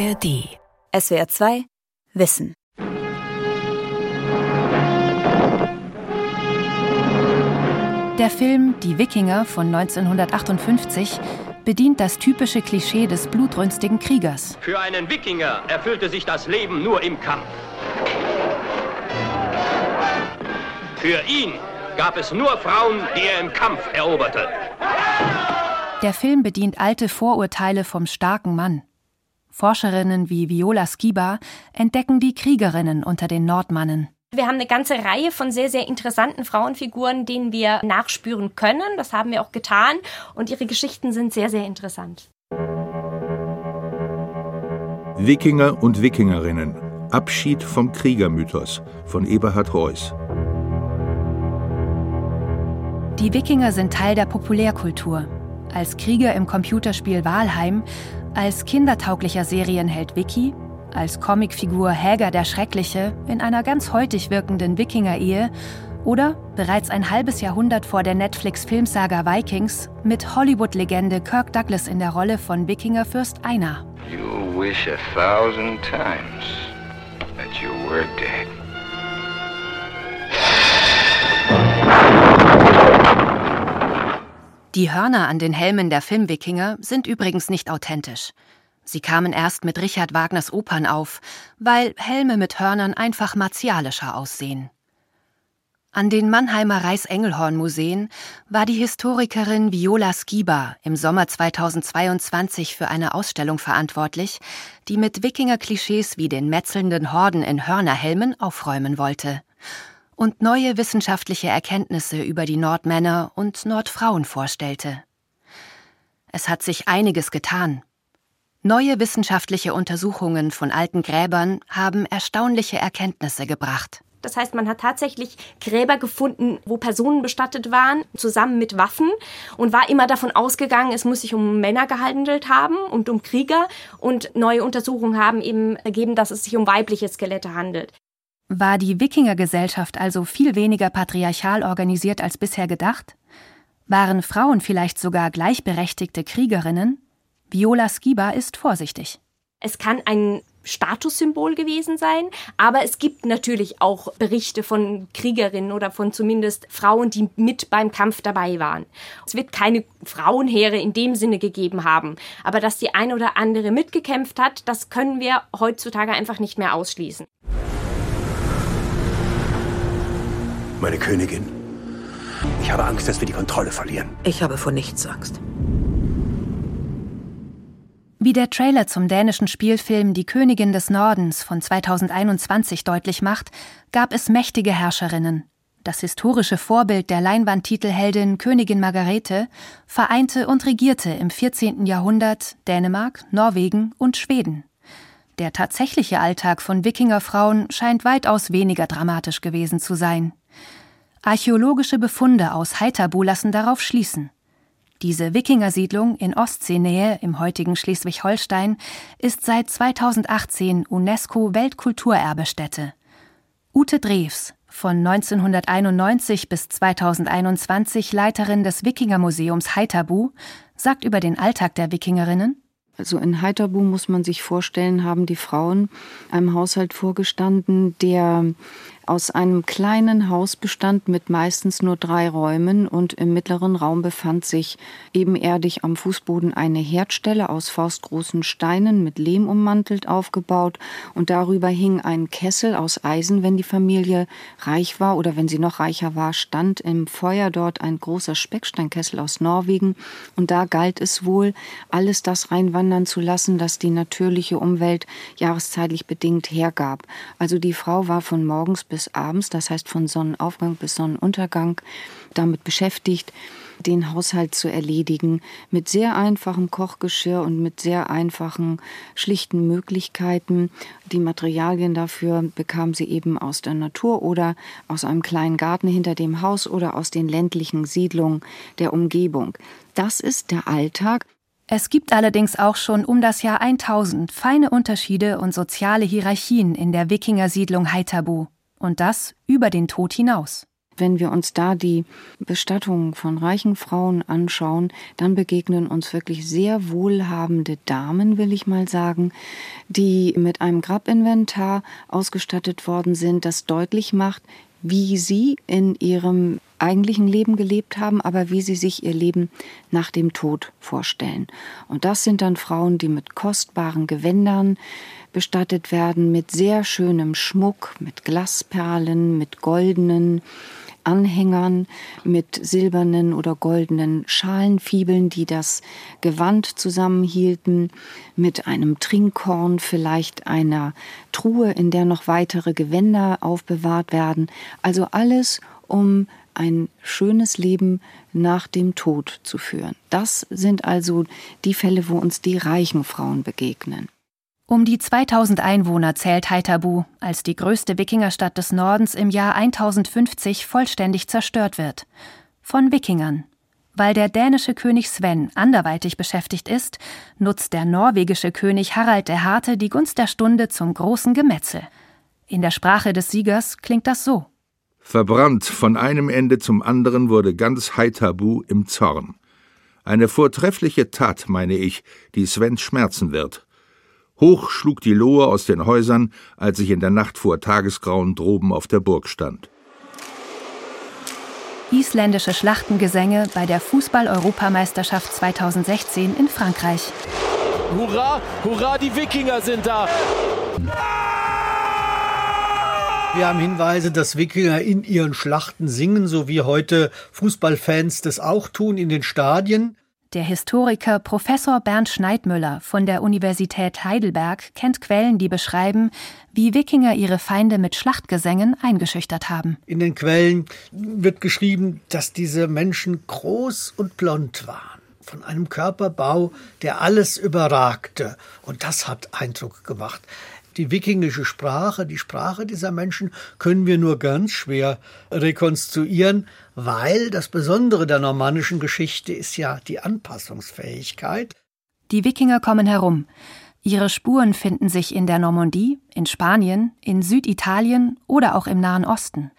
ARD. SWR 2 Wissen. Der Film Die Wikinger von 1958 bedient das typische Klischee des blutrünstigen Kriegers. Für einen Wikinger erfüllte sich das Leben nur im Kampf. Für ihn gab es nur Frauen, die er im Kampf eroberte. Der Film bedient alte Vorurteile vom starken Mann. Forscherinnen wie Viola Skiba entdecken die Kriegerinnen unter den Nordmannen. Wir haben eine ganze Reihe von sehr, sehr interessanten Frauenfiguren, denen wir nachspüren können. Das haben wir auch getan. Und ihre Geschichten sind sehr, sehr interessant. Wikinger und Wikingerinnen. Abschied vom Kriegermythos von Eberhard Reuss. Die Wikinger sind Teil der Populärkultur. Als Krieger im Computerspiel Walheim, als kindertauglicher Serienheld Wiki, als Comicfigur Häger der Schreckliche in einer ganz heutig wirkenden Wikinger-Ehe oder bereits ein halbes Jahrhundert vor der Netflix-Filmsaga Vikings mit Hollywood-Legende Kirk Douglas in der Rolle von Wikingerfürst Einar. You wish a thousand times that you were dead. Die Hörner an den Helmen der Filmwikinger sind übrigens nicht authentisch. Sie kamen erst mit Richard Wagners Opern auf, weil Helme mit Hörnern einfach martialischer aussehen. An den Mannheimer Reichsengelhorn-Museen war die Historikerin Viola Skiba im Sommer 2022 für eine Ausstellung verantwortlich, die mit Wikinger-Klischees wie den metzelnden Horden in Hörnerhelmen aufräumen wollte und neue wissenschaftliche Erkenntnisse über die Nordmänner und Nordfrauen vorstellte. Es hat sich einiges getan. Neue wissenschaftliche Untersuchungen von alten Gräbern haben erstaunliche Erkenntnisse gebracht. Das heißt, man hat tatsächlich Gräber gefunden, wo Personen bestattet waren, zusammen mit Waffen und war immer davon ausgegangen, es muss sich um Männer gehandelt haben und um Krieger. Und neue Untersuchungen haben eben ergeben, dass es sich um weibliche Skelette handelt. War die Wikingergesellschaft also viel weniger patriarchal organisiert als bisher gedacht? Waren Frauen vielleicht sogar gleichberechtigte Kriegerinnen? Viola Skiba ist vorsichtig. Es kann ein Statussymbol gewesen sein, aber es gibt natürlich auch Berichte von Kriegerinnen oder von zumindest Frauen, die mit beim Kampf dabei waren. Es wird keine Frauenheere in dem Sinne gegeben haben, aber dass die eine oder andere mitgekämpft hat, das können wir heutzutage einfach nicht mehr ausschließen. Meine Königin, ich habe Angst, dass wir die Kontrolle verlieren. Ich habe vor nichts Angst. Wie der Trailer zum dänischen Spielfilm Die Königin des Nordens von 2021 deutlich macht, gab es mächtige Herrscherinnen. Das historische Vorbild der Leinwandtitelheldin Königin Margarete vereinte und regierte im 14. Jahrhundert Dänemark, Norwegen und Schweden. Der tatsächliche Alltag von Wikingerfrauen scheint weitaus weniger dramatisch gewesen zu sein. Archäologische Befunde aus Heiterbu lassen darauf schließen. Diese Wikingersiedlung in Ostseenähe im heutigen Schleswig-Holstein ist seit 2018 UNESCO Weltkulturerbestätte. Ute Drews, von 1991 bis 2021 Leiterin des Wikingermuseums Heiterbu, sagt über den Alltag der Wikingerinnen also in Heiterbu muss man sich vorstellen, haben die Frauen einem Haushalt vorgestanden, der aus einem kleinen Haus bestand mit meistens nur drei Räumen und im mittleren Raum befand sich ebenerdig am Fußboden eine Herdstelle aus faustgroßen Steinen mit Lehm ummantelt aufgebaut und darüber hing ein Kessel aus Eisen, wenn die Familie reich war oder wenn sie noch reicher war, stand im Feuer dort ein großer Specksteinkessel aus Norwegen und da galt es wohl, alles das reinwandern zu lassen, das die natürliche Umwelt jahreszeitlich bedingt hergab. Also die Frau war von morgens bis bis abends, das heißt von Sonnenaufgang bis Sonnenuntergang, damit beschäftigt, den Haushalt zu erledigen, mit sehr einfachem Kochgeschirr und mit sehr einfachen, schlichten Möglichkeiten. Die Materialien dafür bekam sie eben aus der Natur oder aus einem kleinen Garten hinter dem Haus oder aus den ländlichen Siedlungen der Umgebung. Das ist der Alltag. Es gibt allerdings auch schon um das Jahr 1000 feine Unterschiede und soziale Hierarchien in der Wikingersiedlung Heiterbu und das über den Tod hinaus. Wenn wir uns da die Bestattungen von reichen Frauen anschauen, dann begegnen uns wirklich sehr wohlhabende Damen, will ich mal sagen, die mit einem Grabinventar ausgestattet worden sind, das deutlich macht, wie sie in ihrem eigentlichen Leben gelebt haben, aber wie sie sich ihr Leben nach dem Tod vorstellen. Und das sind dann Frauen, die mit kostbaren Gewändern bestattet werden, mit sehr schönem Schmuck, mit Glasperlen, mit goldenen Anhängern mit silbernen oder goldenen Schalenfibeln, die das Gewand zusammenhielten, mit einem Trinkhorn, vielleicht einer Truhe, in der noch weitere Gewänder aufbewahrt werden. Also alles, um ein schönes Leben nach dem Tod zu führen. Das sind also die Fälle, wo uns die reichen Frauen begegnen. Um die 2000 Einwohner zählt Haithabu, als die größte Wikingerstadt des Nordens im Jahr 1050 vollständig zerstört wird. Von Wikingern. Weil der dänische König Sven anderweitig beschäftigt ist, nutzt der norwegische König Harald der Harte die Gunst der Stunde zum großen Gemetzel. In der Sprache des Siegers klingt das so. Verbrannt von einem Ende zum anderen wurde ganz Haithabu im Zorn. Eine vortreffliche Tat, meine ich, die Sven schmerzen wird. Hoch schlug die Lohe aus den Häusern, als ich in der Nacht vor Tagesgrauen droben auf der Burg stand. Isländische Schlachtengesänge bei der Fußball-Europameisterschaft 2016 in Frankreich. Hurra, hurra, die Wikinger sind da! Wir haben Hinweise, dass Wikinger in ihren Schlachten singen, so wie heute Fußballfans das auch tun in den Stadien. Der Historiker Professor Bernd Schneidmüller von der Universität Heidelberg kennt Quellen, die beschreiben, wie Wikinger ihre Feinde mit Schlachtgesängen eingeschüchtert haben. In den Quellen wird geschrieben, dass diese Menschen groß und blond waren, von einem Körperbau, der alles überragte. Und das hat Eindruck gemacht. Die wikingische Sprache, die Sprache dieser Menschen können wir nur ganz schwer rekonstruieren, weil das Besondere der normannischen Geschichte ist ja die Anpassungsfähigkeit. Die Wikinger kommen herum. Ihre Spuren finden sich in der Normandie, in Spanien, in Süditalien oder auch im Nahen Osten.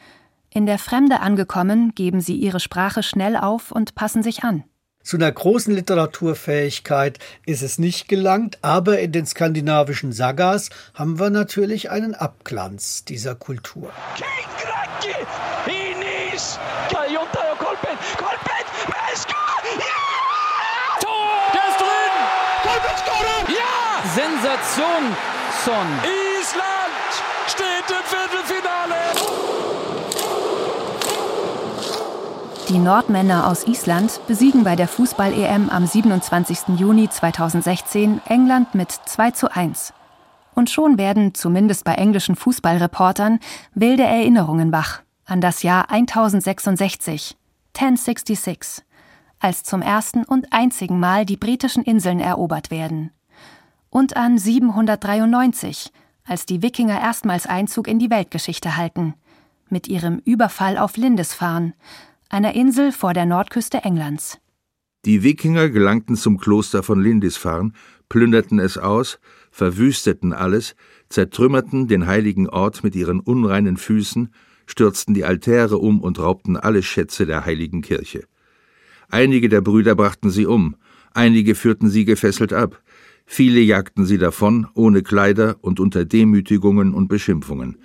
In der Fremde angekommen, geben sie ihre Sprache schnell auf und passen sich an. Zu einer großen Literaturfähigkeit ist es nicht gelangt, aber in den skandinavischen Sagas haben wir natürlich einen Abglanz dieser Kultur. Sensation, Son. Island steht im Viertelfinale. Die Nordmänner aus Island besiegen bei der Fußball-EM am 27. Juni 2016 England mit 2 zu 1. Und schon werden, zumindest bei englischen Fußballreportern, wilde Erinnerungen wach an das Jahr 1066, 1066, als zum ersten und einzigen Mal die britischen Inseln erobert werden. Und an 793, als die Wikinger erstmals Einzug in die Weltgeschichte halten, mit ihrem Überfall auf Lindisfarne, einer Insel vor der Nordküste Englands. Die Wikinger gelangten zum Kloster von Lindisfarne, plünderten es aus, verwüsteten alles, zertrümmerten den heiligen Ort mit ihren unreinen Füßen, stürzten die Altäre um und raubten alle Schätze der heiligen Kirche. Einige der Brüder brachten sie um, einige führten sie gefesselt ab, viele jagten sie davon, ohne Kleider und unter Demütigungen und Beschimpfungen.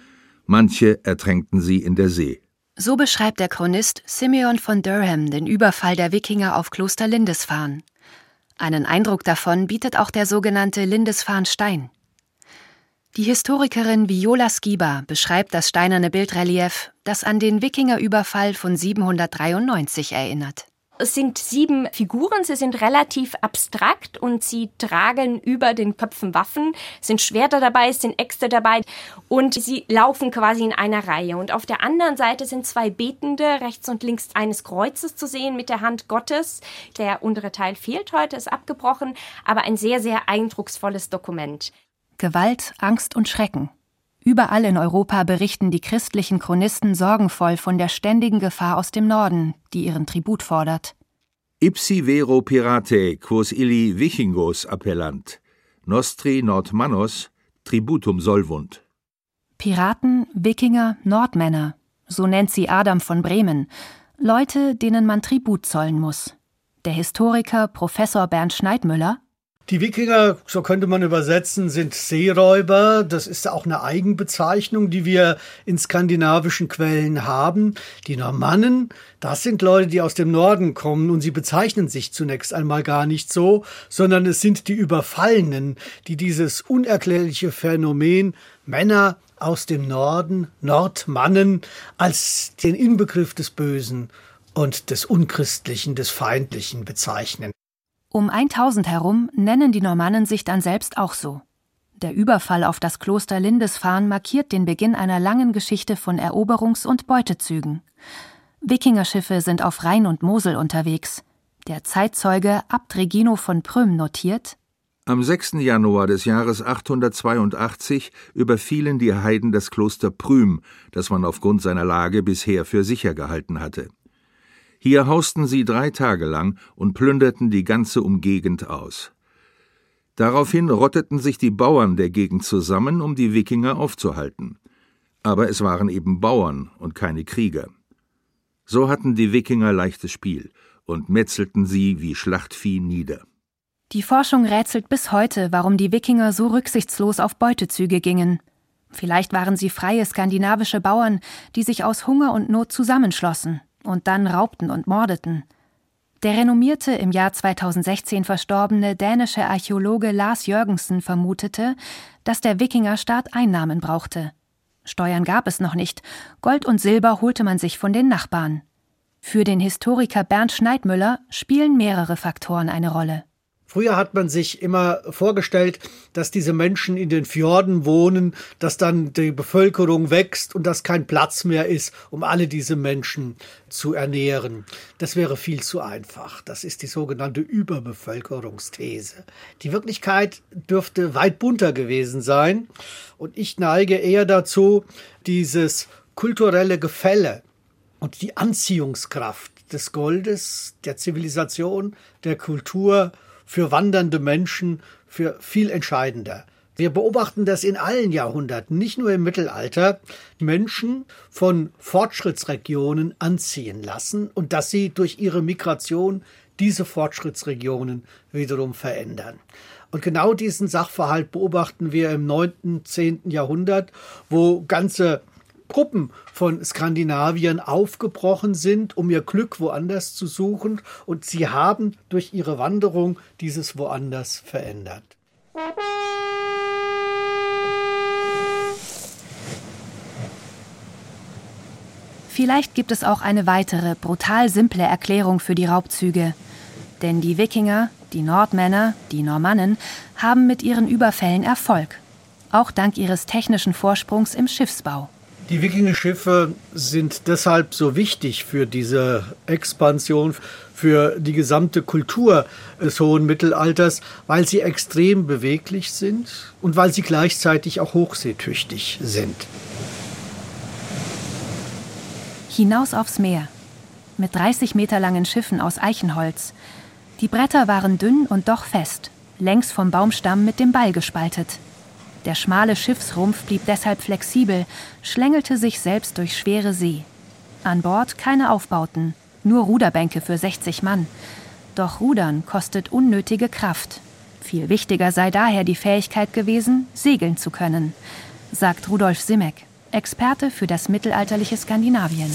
Manche ertränkten sie in der See. So beschreibt der Chronist Simeon von Durham den Überfall der Wikinger auf Kloster Lindisfarne. Einen Eindruck davon bietet auch der sogenannte Lindisfarne-Stein. Die Historikerin Viola Skiba beschreibt das steinerne Bildrelief, das an den Wikingerüberfall von 793 erinnert. Es sind sieben Figuren, sie sind relativ abstrakt und sie tragen über den Köpfen Waffen, es sind Schwerter dabei, es sind Äxte dabei und sie laufen quasi in einer Reihe. Und auf der anderen Seite sind zwei Betende, rechts und links eines Kreuzes zu sehen mit der Hand Gottes. Der untere Teil fehlt heute, ist abgebrochen, aber ein sehr, sehr eindrucksvolles Dokument. Gewalt, Angst und Schrecken. Überall in Europa berichten die christlichen Chronisten sorgenvoll von der ständigen Gefahr aus dem Norden, die ihren Tribut fordert. Ipsi vero pirate quos illi vichingos appellant, nostri nord mannos tributum solvunt. Piraten, Wikinger, Nordmänner. So nennt sie Adam von Bremen. Leute, denen man Tribut zollen muss. Der Historiker Professor Bernd Schneidmüller die Wikinger, so könnte man übersetzen, sind Seeräuber. Das ist auch eine Eigenbezeichnung, die wir in skandinavischen Quellen haben. Die Normannen, das sind Leute, die aus dem Norden kommen und sie bezeichnen sich zunächst einmal gar nicht so, sondern es sind die Überfallenen, die dieses unerklärliche Phänomen Männer aus dem Norden, Nordmannen, als den Inbegriff des Bösen und des Unchristlichen, des Feindlichen bezeichnen. Um 1000 herum nennen die Normannen sich dann selbst auch so. Der Überfall auf das Kloster Lindisfarne markiert den Beginn einer langen Geschichte von Eroberungs- und Beutezügen. Wikingerschiffe sind auf Rhein und Mosel unterwegs. Der Zeitzeuge Abt Regino von Prüm notiert: Am 6. Januar des Jahres 882 überfielen die Heiden das Kloster Prüm, das man aufgrund seiner Lage bisher für sicher gehalten hatte. Hier hausten sie drei Tage lang und plünderten die ganze Umgegend aus. Daraufhin rotteten sich die Bauern der Gegend zusammen, um die Wikinger aufzuhalten. Aber es waren eben Bauern und keine Krieger. So hatten die Wikinger leichtes Spiel und metzelten sie wie Schlachtvieh nieder. Die Forschung rätselt bis heute, warum die Wikinger so rücksichtslos auf Beutezüge gingen. Vielleicht waren sie freie skandinavische Bauern, die sich aus Hunger und Not zusammenschlossen und dann raubten und mordeten. Der renommierte, im Jahr 2016 verstorbene dänische Archäologe Lars Jørgensen vermutete, dass der Wikingerstaat Einnahmen brauchte. Steuern gab es noch nicht, Gold und Silber holte man sich von den Nachbarn. Für den Historiker Bernd Schneidmüller spielen mehrere Faktoren eine Rolle. Früher hat man sich immer vorgestellt, dass diese Menschen in den Fjorden wohnen, dass dann die Bevölkerung wächst und dass kein Platz mehr ist, um alle diese Menschen zu ernähren. Das wäre viel zu einfach. Das ist die sogenannte Überbevölkerungsthese. Die Wirklichkeit dürfte weit bunter gewesen sein und ich neige eher dazu, dieses kulturelle Gefälle und die Anziehungskraft des Goldes, der Zivilisation, der Kultur, für wandernde Menschen für viel entscheidender. Wir beobachten das in allen Jahrhunderten, nicht nur im Mittelalter, Menschen von Fortschrittsregionen anziehen lassen und dass sie durch ihre Migration diese Fortschrittsregionen wiederum verändern. Und genau diesen Sachverhalt beobachten wir im 9., 10. Jahrhundert, wo ganze Gruppen von Skandinaviern aufgebrochen sind, um ihr Glück woanders zu suchen, und sie haben durch ihre Wanderung dieses woanders verändert. Vielleicht gibt es auch eine weitere, brutal simple Erklärung für die Raubzüge. Denn die Wikinger, die Nordmänner, die Normannen haben mit ihren Überfällen Erfolg. Auch dank ihres technischen Vorsprungs im Schiffsbau. Die Wikingerschiffe sind deshalb so wichtig für diese Expansion, für die gesamte Kultur des hohen Mittelalters, weil sie extrem beweglich sind und weil sie gleichzeitig auch hochseetüchtig sind. Hinaus aufs Meer. Mit 30 Meter langen Schiffen aus Eichenholz. Die Bretter waren dünn und doch fest, längs vom Baumstamm mit dem Ball gespaltet. Der schmale Schiffsrumpf blieb deshalb flexibel, schlängelte sich selbst durch schwere See. An Bord keine Aufbauten, nur Ruderbänke für 60 Mann. Doch Rudern kostet unnötige Kraft. Viel wichtiger sei daher die Fähigkeit gewesen, segeln zu können, sagt Rudolf Simek, Experte für das mittelalterliche Skandinavien.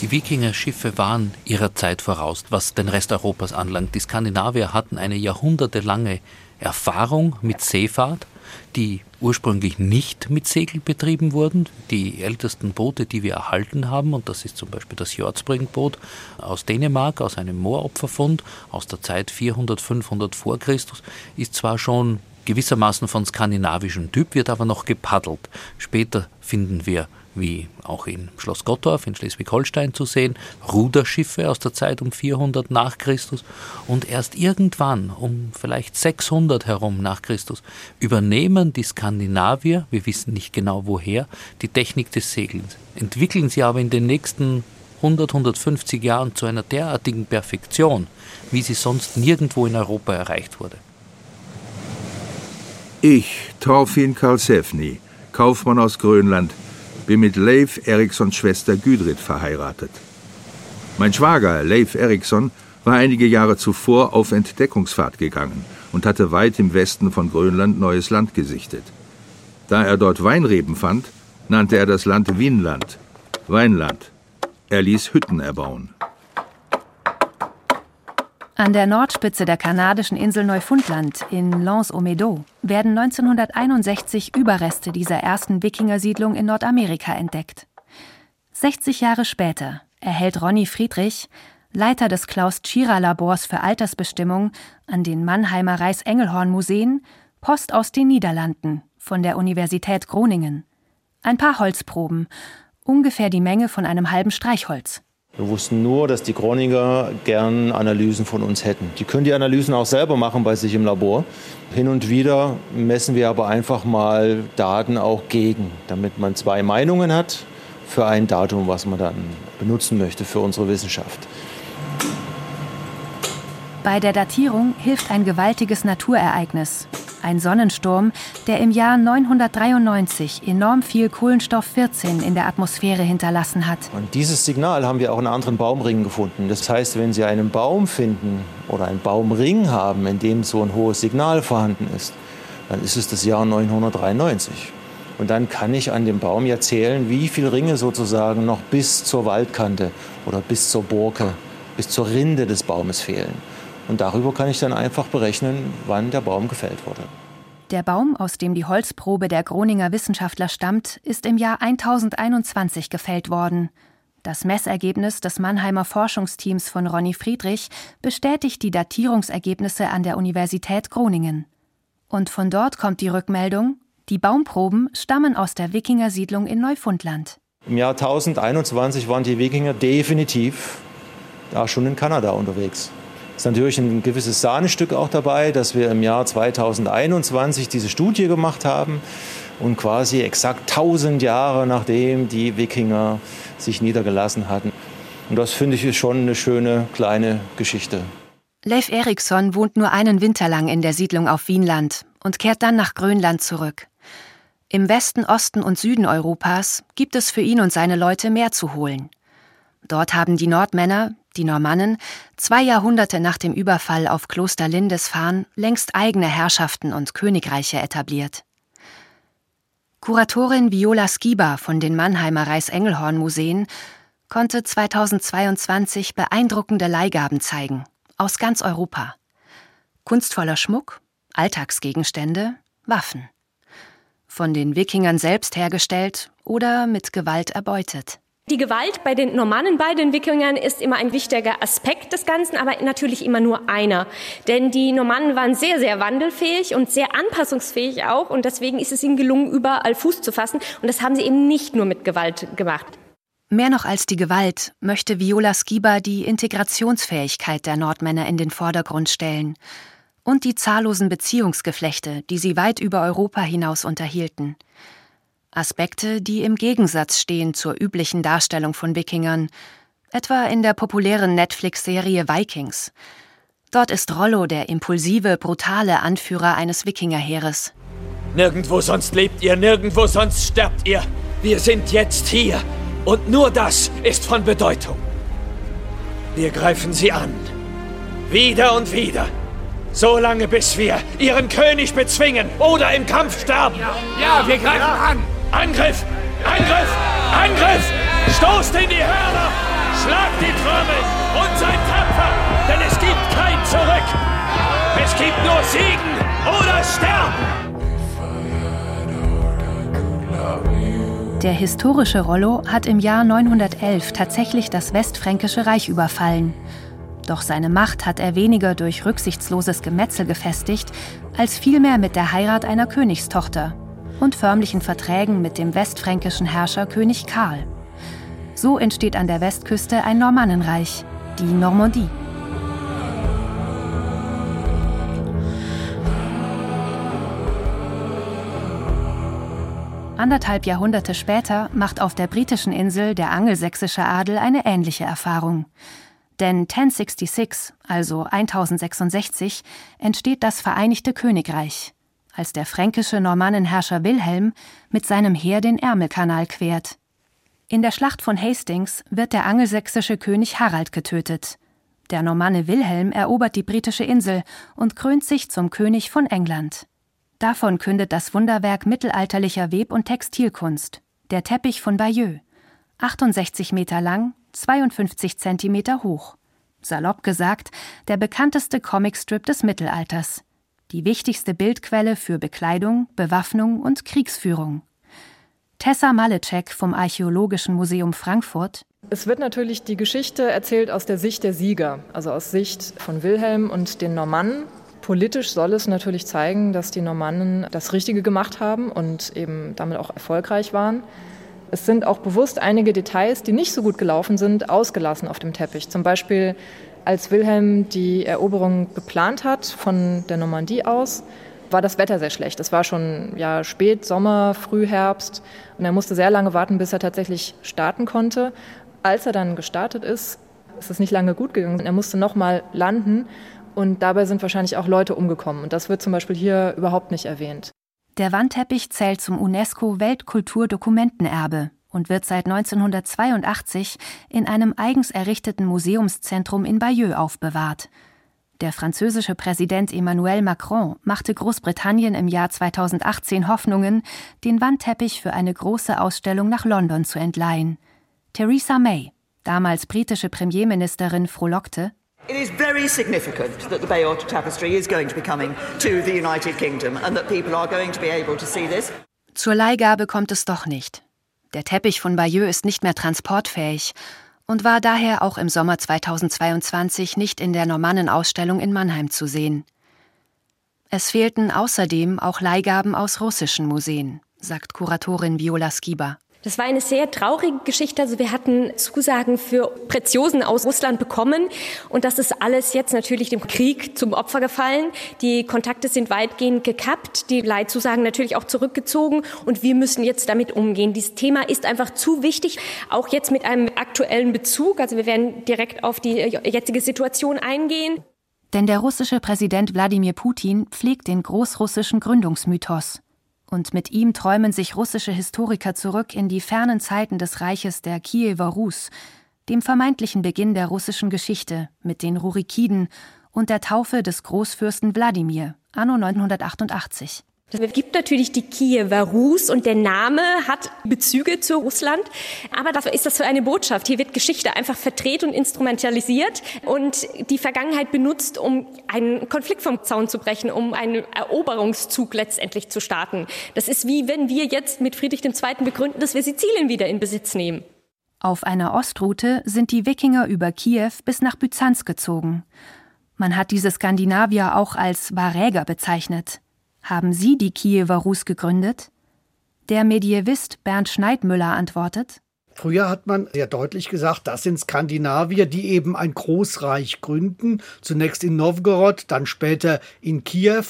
Die Wikinger-Schiffe waren ihrer Zeit voraus, was den Rest Europas anlangt. Die Skandinavier hatten eine jahrhundertelange Erfahrung mit Seefahrt die ursprünglich nicht mit Segel betrieben wurden. Die ältesten Boote, die wir erhalten haben, und das ist zum Beispiel das Jordsbringboot aus Dänemark, aus einem Mooropferfund aus der Zeit 400, 500 vor Christus, ist zwar schon gewissermaßen von skandinavischem Typ, wird aber noch gepaddelt. Später finden wir wie auch in Schloss Gottorf in Schleswig-Holstein zu sehen, Ruderschiffe aus der Zeit um 400 nach Christus. Und erst irgendwann um vielleicht 600 herum nach Christus übernehmen die Skandinavier, wir wissen nicht genau woher, die Technik des Segelns, entwickeln sie aber in den nächsten 100, 150 Jahren zu einer derartigen Perfektion, wie sie sonst nirgendwo in Europa erreicht wurde. Ich, Thorfinn Karlsefni, Kaufmann aus Grönland, bin mit Leif Erikssons Schwester Gudrid verheiratet. Mein Schwager Leif Eriksson war einige Jahre zuvor auf Entdeckungsfahrt gegangen und hatte weit im Westen von Grönland neues Land gesichtet. Da er dort Weinreben fand, nannte er das Land Wienland, Weinland. Er ließ Hütten erbauen. An der Nordspitze der kanadischen Insel Neufundland in Lens-aux-Meadows werden 1961 Überreste dieser ersten Wikingersiedlung in Nordamerika entdeckt. 60 Jahre später erhält Ronny Friedrich, Leiter des Klaus-Tschira-Labors für Altersbestimmung an den Mannheimer Reichs-Engelhorn-Museen, Post aus den Niederlanden von der Universität Groningen. Ein paar Holzproben, ungefähr die Menge von einem halben Streichholz. Wir wussten nur, dass die Groninger gern Analysen von uns hätten. Die können die Analysen auch selber machen bei sich im Labor. Hin und wieder messen wir aber einfach mal Daten auch gegen, damit man zwei Meinungen hat für ein Datum, was man dann benutzen möchte für unsere Wissenschaft. Bei der Datierung hilft ein gewaltiges Naturereignis, ein Sonnensturm, der im Jahr 993 enorm viel Kohlenstoff 14 in der Atmosphäre hinterlassen hat. Und dieses Signal haben wir auch in anderen Baumringen gefunden. Das heißt, wenn Sie einen Baum finden oder einen Baumring haben, in dem so ein hohes Signal vorhanden ist, dann ist es das Jahr 993. Und dann kann ich an dem Baum ja zählen, wie viele Ringe sozusagen noch bis zur Waldkante oder bis zur Borke, bis zur Rinde des Baumes fehlen. Und darüber kann ich dann einfach berechnen, wann der Baum gefällt wurde. Der Baum, aus dem die Holzprobe der Groninger Wissenschaftler stammt, ist im Jahr 1021 gefällt worden. Das Messergebnis des Mannheimer Forschungsteams von Ronny Friedrich bestätigt die Datierungsergebnisse an der Universität Groningen. Und von dort kommt die Rückmeldung, die Baumproben stammen aus der Wikingersiedlung in Neufundland. Im Jahr 1021 waren die Wikinger definitiv da schon in Kanada unterwegs ist natürlich ein gewisses Sahnestück auch dabei, dass wir im Jahr 2021 diese Studie gemacht haben und quasi exakt 1000 Jahre nachdem die Wikinger sich niedergelassen hatten. Und das finde ich ist schon eine schöne kleine Geschichte. Leif Eriksson wohnt nur einen Winter lang in der Siedlung auf Wienland und kehrt dann nach Grönland zurück. Im Westen, Osten und Süden Europas gibt es für ihn und seine Leute mehr zu holen. Dort haben die Nordmänner, die Normannen, zwei Jahrhunderte nach dem Überfall auf Kloster Lindisfarne längst eigene Herrschaften und Königreiche etabliert. Kuratorin Viola Skiba von den Mannheimer Reichsengelhorn-Museen konnte 2022 beeindruckende Leihgaben zeigen, aus ganz Europa. Kunstvoller Schmuck, Alltagsgegenstände, Waffen. Von den Wikingern selbst hergestellt oder mit Gewalt erbeutet. Die Gewalt bei den Normannen, bei den Wikingern ist immer ein wichtiger Aspekt des Ganzen, aber natürlich immer nur einer. Denn die Normannen waren sehr, sehr wandelfähig und sehr anpassungsfähig auch und deswegen ist es ihnen gelungen, überall Fuß zu fassen und das haben sie eben nicht nur mit Gewalt gemacht. Mehr noch als die Gewalt möchte Viola Skiba die Integrationsfähigkeit der Nordmänner in den Vordergrund stellen und die zahllosen Beziehungsgeflechte, die sie weit über Europa hinaus unterhielten. Aspekte, die im Gegensatz stehen zur üblichen Darstellung von Wikingern, etwa in der populären Netflix-Serie Vikings. Dort ist Rollo der impulsive, brutale Anführer eines Wikingerheeres. Nirgendwo sonst lebt ihr, nirgendwo sonst sterbt ihr. Wir sind jetzt hier. Und nur das ist von Bedeutung. Wir greifen sie an. Wieder und wieder. So lange, bis wir ihren König bezwingen oder im Kampf sterben. Ja, ja wir greifen ja. an. Angriff! Angriff! Angriff! Stoßt in die Hörner! Schlagt die Trommel und seid tapfer, denn es gibt kein Zurück! Es gibt nur Siegen oder Sterben! Der historische Rollo hat im Jahr 911 tatsächlich das Westfränkische Reich überfallen. Doch seine Macht hat er weniger durch rücksichtsloses Gemetzel gefestigt, als vielmehr mit der Heirat einer Königstochter, und förmlichen Verträgen mit dem westfränkischen Herrscher König Karl. So entsteht an der Westküste ein Normannenreich, die Normandie. Anderthalb Jahrhunderte später macht auf der britischen Insel der angelsächsische Adel eine ähnliche Erfahrung. Denn 1066, also 1066, entsteht das Vereinigte Königreich, als der fränkische Normannenherrscher Wilhelm mit seinem Heer den Ärmelkanal quert. In der Schlacht von Hastings wird der angelsächsische König Harald getötet. Der Normanne Wilhelm erobert die britische Insel und krönt sich zum König von England. Davon kündet das Wunderwerk mittelalterlicher Web- und Textilkunst, der Teppich von Bayeux. 68 Meter lang, 52 Zentimeter hoch. Salopp gesagt, der bekannteste Comicstrip des Mittelalters. Die wichtigste Bildquelle für Bekleidung, Bewaffnung und Kriegsführung. Tessa Malecek vom Archäologischen Museum Frankfurt. Es wird natürlich die Geschichte erzählt aus der Sicht der Sieger, also aus Sicht von Wilhelm und den Normannen. Politisch soll es natürlich zeigen, dass die Normannen das Richtige gemacht haben und eben damit auch erfolgreich waren. Es sind auch bewusst einige Details, die nicht so gut gelaufen sind, ausgelassen auf dem Teppich. Zum Beispiel, als Wilhelm die Eroberung geplant hat von der Normandie aus, war das Wetter sehr schlecht. Es war schon ja, spät Sommer, Frühherbst und er musste sehr lange warten, bis er tatsächlich starten konnte. Als er dann gestartet ist, ist es nicht lange gut gegangen. Er musste nochmal landen und dabei sind wahrscheinlich auch Leute umgekommen. Und das wird zum Beispiel hier überhaupt nicht erwähnt. Der Wandteppich zählt zum UNESCO-Weltkulturdokumentenerbe und wird seit 1982 in einem eigens errichteten Museumszentrum in Bayeux aufbewahrt. Der französische Präsident Emmanuel Macron machte Großbritannien im Jahr 2018 Hoffnungen, den Wandteppich für eine große Ausstellung nach London zu entleihen. Theresa May, damals britische Premierministerin, frohlockte, It is very significant that the Bayeux Tapestry is going to be coming to the United Kingdom and that people are going to be able to see this. Zur Leihgabe kommt es doch nicht. Der Teppich von Bayeux ist nicht mehr transportfähig und war daher auch im Sommer 2022 nicht in der Normannenausstellung in Mannheim zu sehen. Es fehlten außerdem auch Leihgaben aus russischen Museen, sagt Kuratorin Viola Skiba. Das war eine sehr traurige Geschichte. Also wir hatten Zusagen für Preziosen aus Russland bekommen und das ist alles jetzt natürlich dem Krieg zum Opfer gefallen. Die Kontakte sind weitgehend gekappt, die Leitzusagen natürlich auch zurückgezogen und wir müssen jetzt damit umgehen. Dieses Thema ist einfach zu wichtig, auch jetzt mit einem aktuellen Bezug. Also wir werden direkt auf die jetzige Situation eingehen. Denn der russische Präsident Wladimir Putin pflegt den großrussischen Gründungsmythos und mit ihm träumen sich russische Historiker zurück in die fernen Zeiten des Reiches der Kiewer Rus, dem vermeintlichen Beginn der russischen Geschichte mit den Rurikiden und der Taufe des Großfürsten Wladimir anno 988. Es gibt natürlich die Kiewer Rus und der Name hat Bezüge zu Russland. Aber was ist das für eine Botschaft? Hier wird Geschichte einfach verdreht und instrumentalisiert und die Vergangenheit benutzt, um einen Konflikt vom Zaun zu brechen, um einen Eroberungszug letztendlich zu starten. Das ist wie wenn wir jetzt mit Friedrich II. begründen, dass wir Sizilien wieder in Besitz nehmen. Auf einer Ostroute sind die Wikinger über Kiew bis nach Byzanz gezogen. Man hat diese Skandinavier auch als Varäger bezeichnet. Haben Sie die Kiewer Rus gegründet? Der Medievist Bernd Schneidmüller antwortet, Früher hat man sehr deutlich gesagt, das sind Skandinavier, die eben ein Großreich gründen. Zunächst in Novgorod, dann später in Kiew.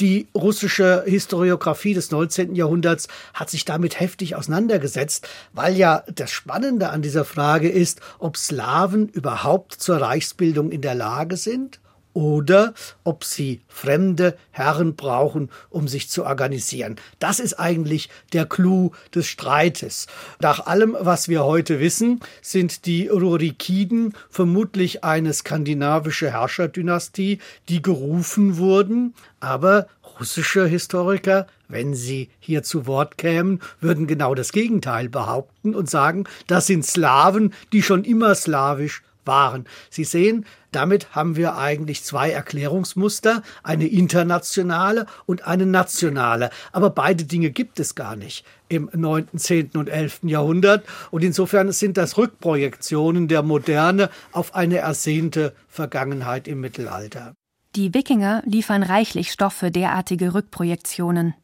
Die russische Historiografie des 19. Jahrhunderts hat sich damit heftig auseinandergesetzt, weil ja das Spannende an dieser Frage ist, ob Slawen überhaupt zur Reichsbildung in der Lage sind oder ob sie fremde Herren brauchen, um sich zu organisieren. Das ist eigentlich der Clou des Streites. Nach allem, was wir heute wissen, sind die Rurikiden vermutlich eine skandinavische Herrscherdynastie, die gerufen wurden, aber russische Historiker, wenn sie hier zu Wort kämen, würden genau das Gegenteil behaupten und sagen, das sind Slawen, die schon immer slawisch waren. Sie sehen, damit haben wir eigentlich zwei Erklärungsmuster, eine internationale und eine nationale. Aber beide Dinge gibt es gar nicht im 9., 10. und 11. Jahrhundert. Und insofern sind das Rückprojektionen der Moderne auf eine ersehnte Vergangenheit im Mittelalter. Die Wikinger liefern reichlich Stoff für derartige Rückprojektionen.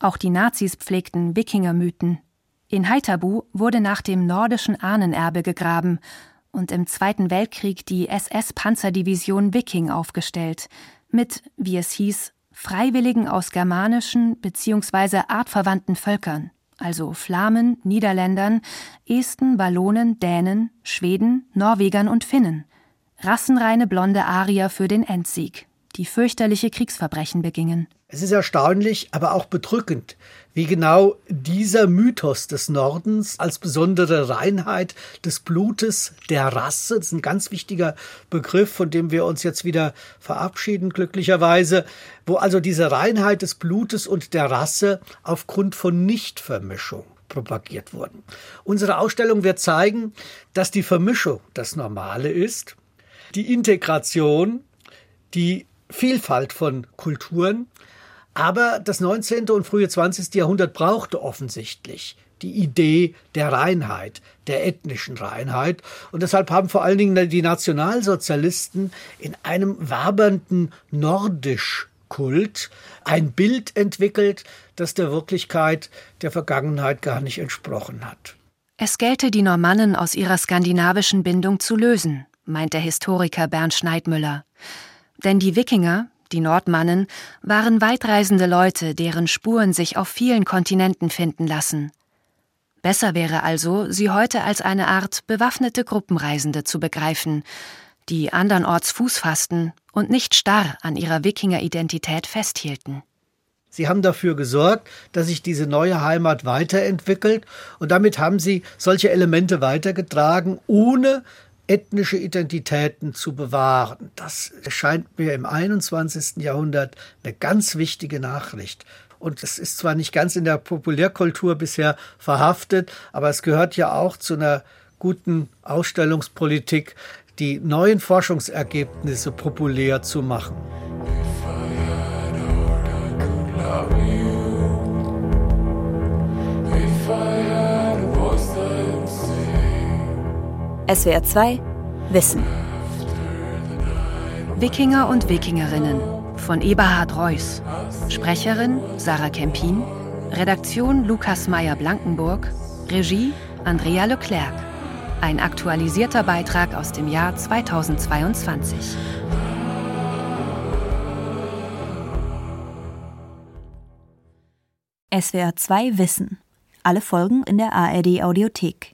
Auch die Nazis pflegten Wikingermythen. In Haithabu wurde nach dem nordischen Ahnenerbe gegraben und im Zweiten Weltkrieg die SS-Panzerdivision Viking aufgestellt, mit, wie es hieß, Freiwilligen aus germanischen bzw. artverwandten Völkern, also Flamen, Niederländern, Esten, Wallonen, Dänen, Schweden, Norwegern und Finnen. Rassenreine blonde Arier für den Endsieg. Die fürchterliche Kriegsverbrechen begingen. Es ist erstaunlich, aber auch bedrückend, wie genau dieser Mythos des Nordens als besondere Reinheit des Blutes der Rasse, das ist ein ganz wichtiger Begriff, von dem wir uns jetzt wieder verabschieden, glücklicherweise, wo also diese Reinheit des Blutes und der Rasse aufgrund von Nichtvermischung propagiert wurden. Unsere Ausstellung wird zeigen, dass die Vermischung das Normale ist, die Integration, die Vielfalt von Kulturen, aber das 19. und frühe 20. Jahrhundert brauchte offensichtlich die Idee der Reinheit, der ethnischen Reinheit. Und deshalb haben vor allen Dingen die Nationalsozialisten in einem wabernden Nordisch-Kult ein Bild entwickelt, das der Wirklichkeit der Vergangenheit gar nicht entsprochen hat. Es gelte, die Normannen aus ihrer skandinavischen Bindung zu lösen, meint der Historiker Bernd Schneidmüller. Denn die Wikinger, die Nordmannen, waren weitreisende Leute, deren Spuren sich auf vielen Kontinenten finden lassen. Besser wäre also, sie heute als eine Art bewaffnete Gruppenreisende zu begreifen, die andernorts Fuß fassten und nicht starr an ihrer Wikinger-Identität festhielten. Sie haben dafür gesorgt, dass sich diese neue Heimat weiterentwickelt und damit haben sie solche Elemente weitergetragen, ohne ethnische Identitäten zu bewahren. Das erscheint mir im 21. Jahrhundert eine ganz wichtige Nachricht. Und es ist zwar nicht ganz in der Populärkultur bisher verhaftet, aber es gehört ja auch zu einer guten Ausstellungspolitik, die neuen Forschungsergebnisse populär zu machen. SWR 2 Wissen. Wikinger und Wikingerinnen von Eberhard Reuss. Sprecherin Sarah Kempin. Redaktion Lukas Meyer-Blankenburg. Regie Andrea Leclerc. Ein aktualisierter Beitrag aus dem Jahr 2022. SWR 2 Wissen. Alle Folgen in der ARD Audiothek.